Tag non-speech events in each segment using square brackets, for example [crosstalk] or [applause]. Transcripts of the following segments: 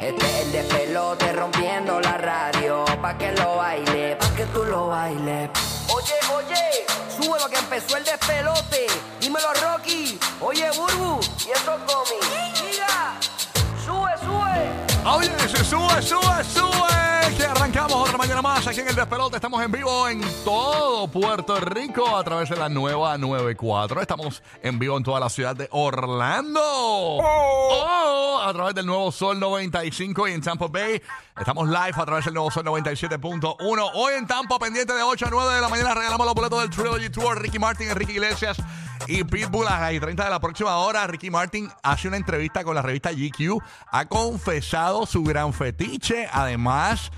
Este es el despelote rompiendo la radio. Pa' que lo baile, pa' que tú lo bailes. Oye, oye, sube lo que empezó el despelote. Dímelo, Rocky. Oye, Burbu, y eso gomis. Mira, sube, sube. Oye, se sube, sube, sube. Arrancamos otra mañana más aquí en el Despelote. Estamos en vivo en todo Puerto Rico a través de la nueva 94. Estamos en vivo en toda la ciudad de Orlando. Oh, a través del nuevo Sol 95 y en Tampa Bay. Estamos live a través del nuevo Sol 97.1. Hoy en Tampa, pendiente de 8 a 9 de la mañana, regalamos los boletos del Trilogy Tour. Ricky Martin, Enrique Iglesias y Pitbull a las 30 de la próxima hora. Ricky Martin hace una entrevista con la revista GQ. Ha confesado su gran fetiche. Además,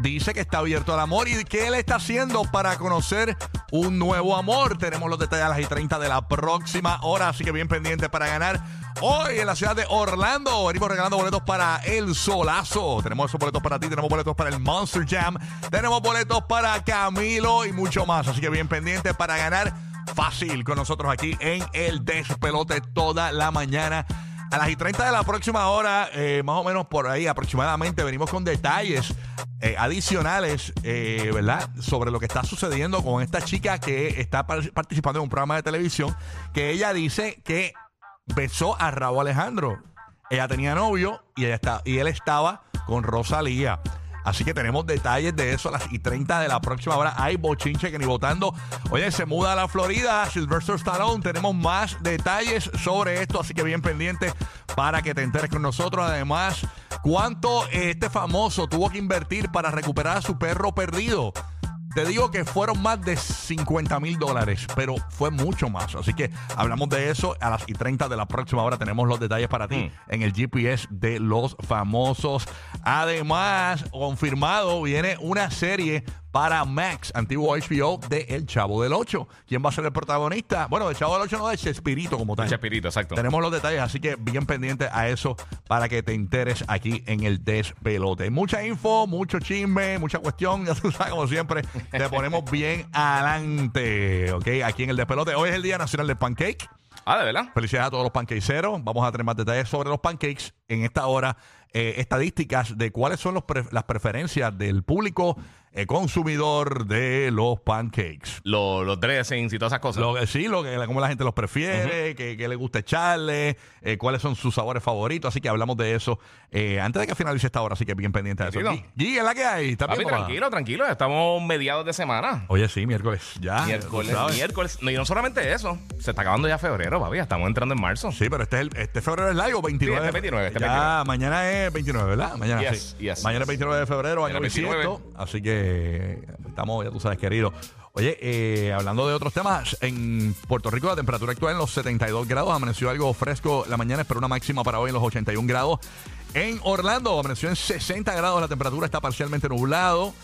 dice que está abierto al amor y que él está haciendo para conocer un nuevo amor. Tenemos los detalles a las 30 de la próxima hora, así que bien pendiente para ganar. Hoy en la ciudad de Orlando venimos regalando boletos para el Solazo. Tenemos esos boletos para ti, tenemos boletos para el Monster Jam, tenemos boletos para Camilo y mucho más. Así que bien pendiente para ganar fácil con nosotros aquí en el despelote toda la mañana. A las y 30 de la próxima hora, eh, más o menos por ahí aproximadamente, venimos con detalles eh, adicionales, eh, ¿verdad? Sobre lo que está sucediendo con esta chica que está par- participando en un programa de televisión, que ella dice que besó a Raúl Alejandro. Ella tenía novio y, ella está, y él estaba con Rosalía. Así que tenemos detalles de eso a las y 30 de la próxima hora. Hay bochinche que ni votando. Oye, se muda a la Florida. Sylvester Stallone. Tenemos más detalles sobre esto. Así que bien pendiente para que te enteres con nosotros. Además, cuánto este famoso tuvo que invertir para recuperar a su perro perdido. Te digo que fueron más de 50 mil dólares, pero fue mucho más. Así que hablamos de eso a las y 30 de la próxima hora. Tenemos los detalles para ti en el GPS de los famosos. Además, confirmado, viene una serie para Max, antiguo HBO de El Chavo del 8. ¿Quién va a ser el protagonista? Bueno, del Chavo del 8 no, de Chespirito como tal. Chespirito, exacto. Tenemos los detalles, así que bien pendiente a eso para que te enteres aquí en el despelote. Mucha info, mucho chisme, mucha cuestión. [laughs] Ya tú sabes, como siempre, te ponemos bien adelante. ¿Ok? Aquí en el despelote. Hoy es el Día Nacional del Pancake. Ah, ¿de verdad? Felicidades a todos los panqueceros. Vamos a tener más detalles sobre los pancakes en esta hora. eh, estadísticas de cuáles son los pre- las preferencias del público eh, consumidor de los pancakes. Los, los dressings y todas esas cosas. Lo sí, lo que, cómo la gente los prefiere, qué, qué le gusta echarle, eh, cuáles son sus sabores favoritos. Así que hablamos de eso eh, antes de que finalice esta hora. Así que bien pendiente de eso. Gui, Gui, ¿es la que hay? ¿Está Papi, bien, tranquilo, tranquilo. Estamos mediados de semana. Oye, sí, miércoles. Ya. miércoles, miércoles. No, y no solamente eso. Se está acabando ya febrero, papi. Estamos entrando en marzo. Sí, pero este, es el, este febrero es largo, 29. Sí, este 29, este ya, mañana es 29, ¿verdad? Mañana Yes, sí. yes, mañana es 29 de febrero, año Mañana 29. bisiesto. Así que estamos, ya tú sabes, querido. Oye, eh, hablando de otros temas, en Puerto Rico la temperatura actual en los 72 grados, amaneció algo fresco la mañana, espero una máxima para hoy en los 81 grados. En Orlando amaneció en 60 grados, la temperatura está parcialmente nublado.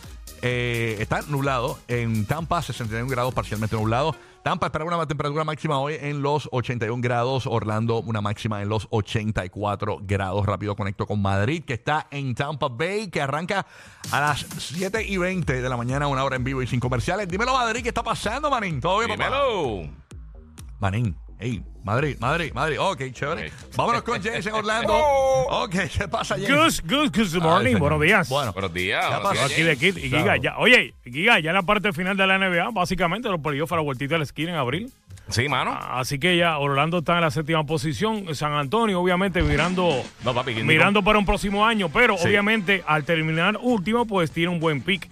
Eh, está nublado. En Tampa, 61 grados, parcialmente nublado. Tampa espera una temperatura máxima hoy en los 81 grados. Orlando, una máxima en los 84 grados. Rápido conecto con Madrid, que está en Tampa Bay, que arranca a las 7 y 20 de la mañana, una hora en vivo y sin comerciales. Dímelo, Madrid, ¿qué está pasando, Manín? ¿Todo bien, papá? Dímelo. Manín. Hey, Madrid, Madrid, Madrid. Ok, chévere. Vámonos con James en Orlando. [laughs] Ok, ¿qué pasa, James? Good, good, good morning. Buenos días. Bueno, Buenos días. Aquí de. Kid y Claro. Giga. Ya, oye, Giga, ya en la parte final de la NBA, básicamente los playoffs a la vueltita de la esquina en abril. Sí, mano. Así que ya Orlando está en la séptima posición. San Antonio, obviamente, mirando, No, papi. que mirando para un próximo año. Pero Sí. obviamente, al terminar último, pues tiene un buen pick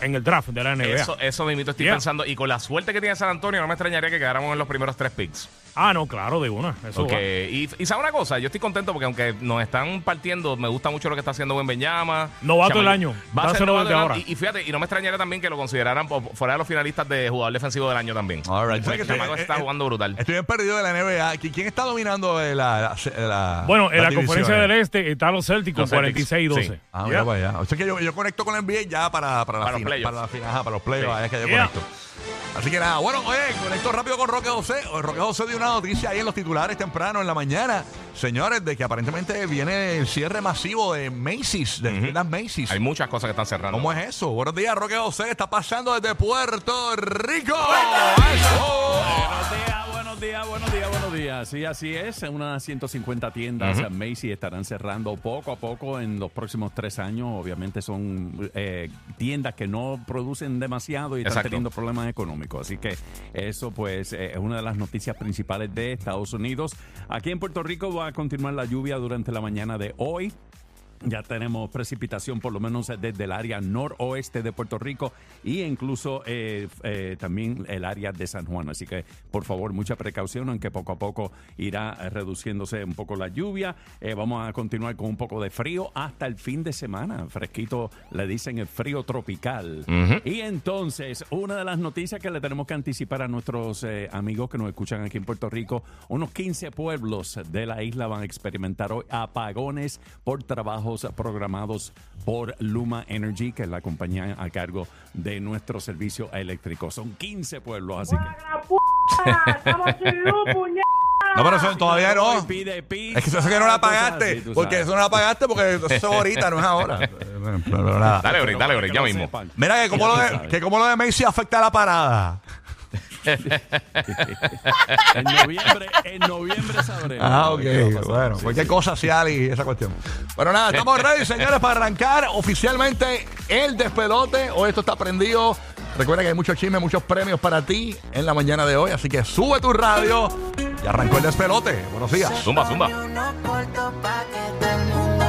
en el draft de la NBA. Eso, eso mismo estoy Yeah. pensando. Y con la suerte que tiene San Antonio, no me extrañaría que quedáramos en los primeros tres picks. Ah, no, claro, de una. Eso Ok, va. Y, y sabe una cosa, yo estoy contento porque aunque nos están partiendo, me gusta mucho lo que está haciendo Buen Benyama. Novato del año. Va a ser novato del año. ahora. Y, y fíjate, y no me extrañaría también que lo consideraran fuera de los finalistas de jugador defensivo del año también. All right. Porque el chamaco Eh, está eh, jugando brutal. Estoy bien perdido de la NBA. ¿Qui- ¿Quién está dominando eh, la, la, la- Bueno, en la conferencia del Este están los Celtics con Los Celtics, 46 y 12. sí. Ah, Yeah. mira para allá. O sea que yo, yo conecto con la NBA ya para, para, la, Para los fina- playoffs. para la final, ajá, para los playoffs. Sí. ahí es que yo Yeah. conecto. Así que nada, bueno, oye, conecto rápido con Roque José. Roque José dio una noticia ahí en los titulares temprano en la mañana, señores, de que aparentemente viene el cierre masivo de Macy's, de tiendas Macy's. Hay muchas cosas que están cerrando. ¿Cómo es eso? Buenos días, Roque José. Está pasando desde Puerto Rico. Días, buenos días. Sí, así es. Unas 150 tiendas. Macy estarán cerrando poco a poco en los próximos tres años. Obviamente son eh, tiendas que no producen demasiado y están teniendo problemas económicos. Así que eso pues eh, es una de las noticias principales de Estados Unidos. Aquí en Puerto Rico va a continuar la lluvia durante la mañana de hoy. Ya tenemos precipitación por lo menos desde el área noroeste de Puerto Rico e incluso eh, eh, también el área de San Juan. Así que por favor mucha precaución, aunque poco a poco irá eh, reduciéndose un poco la lluvia. Eh, vamos a continuar con un poco de frío hasta el fin de semana. Fresquito le dicen el frío tropical. Y entonces, una de las noticias que le tenemos que anticipar a nuestros eh, amigos que nos escuchan aquí en Puerto Rico, unos 15 pueblos de la isla van a experimentar hoy apagones por trabajos programados por Luma Energy, que es la compañía a cargo de nuestro servicio eléctrico. Son 15 pueblos, así que... [laughs] No, pero eso todavía no. Pide pizza, Es que eso que no la pagaste. porque eso no la pagaste porque eso es ahorita, no es ahora. Pero- [laughs] pero nada. Dale, Pero dale, que ya mismo. sepan. Mira que como, lo de, que como lo de Macy afecta a la parada. [laughs] En noviembre, en noviembre sabremos. Ah, ok. Bueno, Sí, cualquier sí. cosa hacia Ali, esa cuestión. Bueno, nada, estamos ready, [laughs] señores, para arrancar oficialmente el despelote. Hoy esto está prendido. Recuerda que hay muchos chismes, muchos premios para ti en la mañana de hoy. Así que sube tu radio y arrancó el despelote. Buenos días. Zumba, zumba.